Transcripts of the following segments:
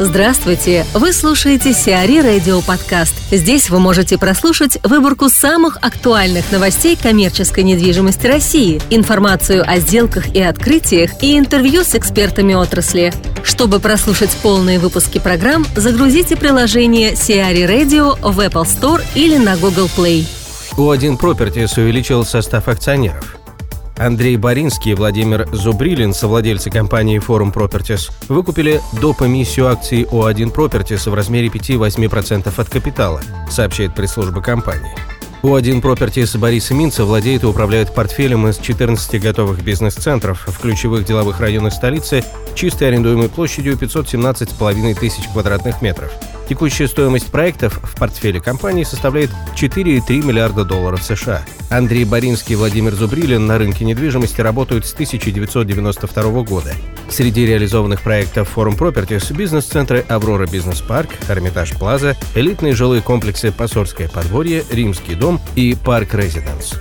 Здравствуйте! Вы слушаете Сиари Радио Подкаст. Здесь вы можете прослушать выборку самых актуальных новостей коммерческой недвижимости России, информацию о сделках и открытиях и интервью с экспертами отрасли. Чтобы прослушать полные выпуски программ, загрузите приложение Сиари Radio в Apple Store или на Google Play. У1 Properties увеличил состав акционеров – Андрей Боринский и Владимир Зубрилин, совладельцы компании Forum Properties, выкупили доп. эмиссию акций О1 Properties в размере 5-8% от капитала, сообщает пресс-служба компании. O1 Properties Борис Минца владеет и управляет портфелем из 14 готовых бизнес-центров в ключевых деловых районах столицы чистой арендуемой площадью 517,5 тысяч квадратных метров – Текущая стоимость проектов в портфеле компании составляет 4,3 миллиарда долларов США. Андрей Боринский и Владимир Зубрилин на рынке недвижимости работают с 1992 года. Среди реализованных проектов Forum Properties бизнес-центры «Аврора Бизнес Парк», «Эрмитаж Плаза», элитные жилые комплексы «Посольское подворье», «Римский дом» и «Парк Резиденс».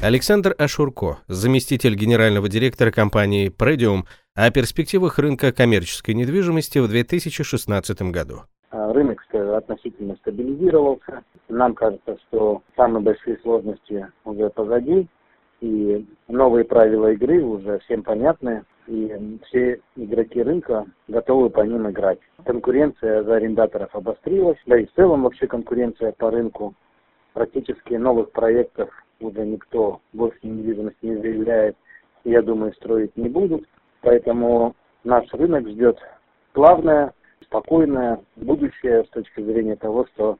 Александр Ашурко, заместитель генерального директора компании «Предиум», о перспективах рынка коммерческой недвижимости в 2016 году. А, рынок относительно стабилизировался. Нам кажется, что самые большие сложности уже позади, и новые правила игры уже всем понятны, и все игроки рынка готовы по ним играть. Конкуренция за арендаторов обострилась, да и в целом вообще конкуренция по рынку. Практически новых проектов уже никто больше недвижимости не заявляет, я думаю, строить не будут. Поэтому наш рынок ждет плавное спокойное будущее с точки зрения того, что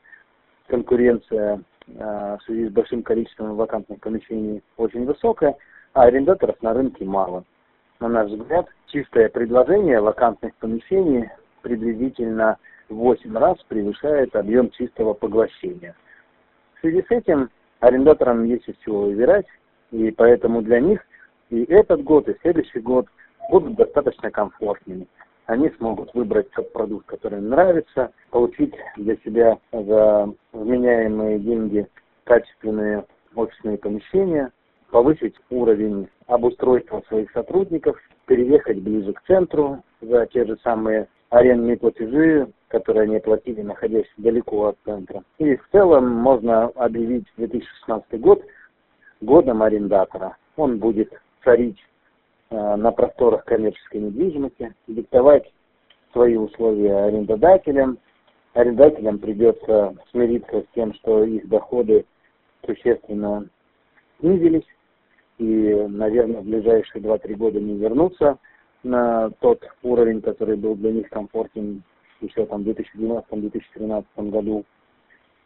конкуренция э, в связи с большим количеством вакантных помещений очень высокая, а арендаторов на рынке мало. На наш взгляд, чистое предложение вакантных помещений приблизительно в 8 раз превышает объем чистого поглощения. В связи с этим арендаторам есть из чего выбирать, и поэтому для них и этот год, и следующий год будут достаточно комфортными они смогут выбрать тот продукт, который им нравится, получить для себя за вменяемые деньги качественные офисные помещения, повысить уровень обустройства своих сотрудников, переехать ближе к центру за те же самые арендные платежи, которые они платили, находясь далеко от центра. И в целом можно объявить 2016 год годом арендатора. Он будет царить на просторах коммерческой недвижимости, диктовать свои условия арендодателям. Арендателям придется смириться с тем, что их доходы существенно снизились и, наверное, в ближайшие 2-3 года не вернутся на тот уровень, который был для них комфортен еще там в 2012-2013 году.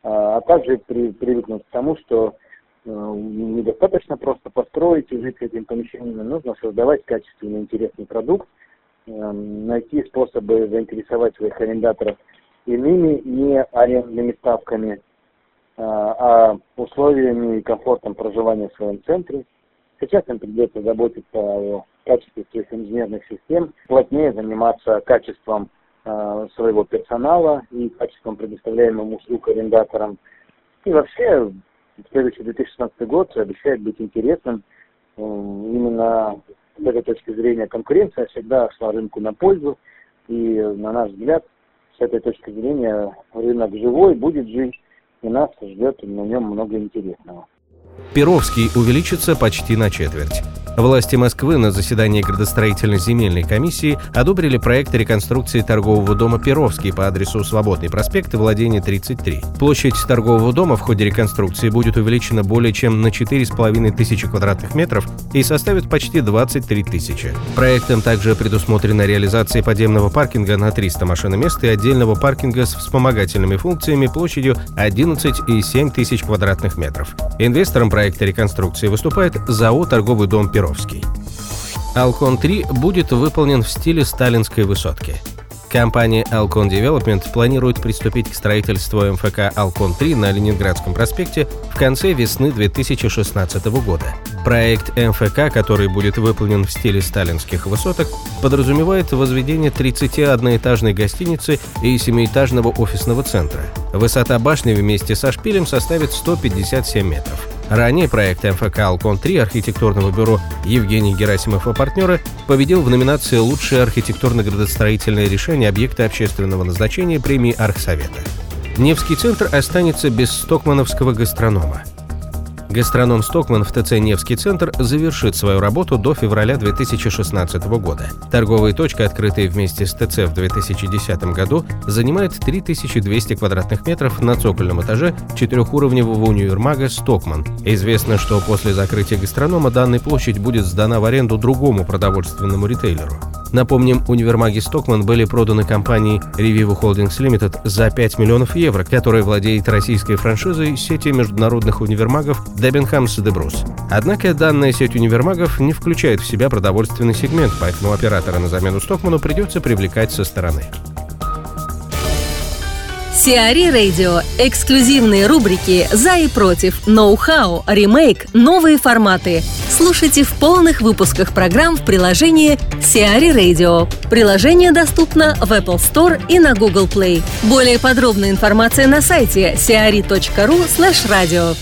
А, также при, привыкнуть к тому, что Э, недостаточно просто построить и жить этим помещением, нужно создавать качественный, интересный продукт, э, найти способы заинтересовать своих арендаторов иными не арендными ставками, э, а условиями и комфортом проживания в своем центре. Сейчас им придется заботиться о качестве своих инженерных систем, плотнее заниматься качеством своего персонала и качеством предоставляемых услуг арендаторам. И вообще следующий 2016 год обещает быть интересным. Э, именно с этой точки зрения конкуренция всегда шла рынку на пользу. И, на наш взгляд, с этой точки зрения рынок живой, будет жить, и нас ждет на нем много интересного. Перовский увеличится почти на четверть. Власти Москвы на заседании градостроительной земельной комиссии одобрили проект реконструкции торгового дома «Перовский» по адресу Свободный проспект и владение 33. Площадь торгового дома в ходе реконструкции будет увеличена более чем на 4,5 тысячи квадратных метров и составит почти 23 тысячи. Проектом также предусмотрена реализация подземного паркинга на 300 машиномест и отдельного паркинга с вспомогательными функциями площадью 11,7 тысяч квадратных метров. Инвестором проекта реконструкции выступает ЗАО «Торговый дом Перовский». Покровский. Алкон-3 будет выполнен в стиле сталинской высотки. Компания Alcon Development планирует приступить к строительству МФК Alcon-3 на Ленинградском проспекте в конце весны 2016 года. Проект МФК, который будет выполнен в стиле сталинских высоток, подразумевает возведение 31-этажной гостиницы и 7-этажного офисного центра. Высота башни вместе со шпилем составит 157 метров. Ранее проект МФК «Алкон-3» архитектурного бюро Евгений Герасимов и партнеры победил в номинации «Лучшее архитектурно-градостроительное решение объекта общественного назначения» премии Архсовета. Невский центр останется без стокмановского гастронома – Гастроном Стокман в ТЦ «Невский центр» завершит свою работу до февраля 2016 года. Торговая точка, открытая вместе с ТЦ в 2010 году, занимает 3200 квадратных метров на цокольном этаже четырехуровневого универмага «Стокман». Известно, что после закрытия гастронома данная площадь будет сдана в аренду другому продовольственному ритейлеру. Напомним, универмаги Стокман были проданы компанией Revivo Holdings Limited за 5 миллионов евро, которая владеет российской франшизой сети международных универмагов Дебенхамс де Брус. Однако данная сеть универмагов не включает в себя продовольственный сегмент, поэтому оператора на замену Стокману придется привлекать со стороны. Сиари Радио. Эксклюзивные рубрики «За и против», «Ноу-хау», «Ремейк», «Новые форматы». Слушайте в полных выпусках программ в приложении Сиари Radio. Приложение доступно в Apple Store и на Google Play. Более подробная информация на сайте siari.ru slash radio.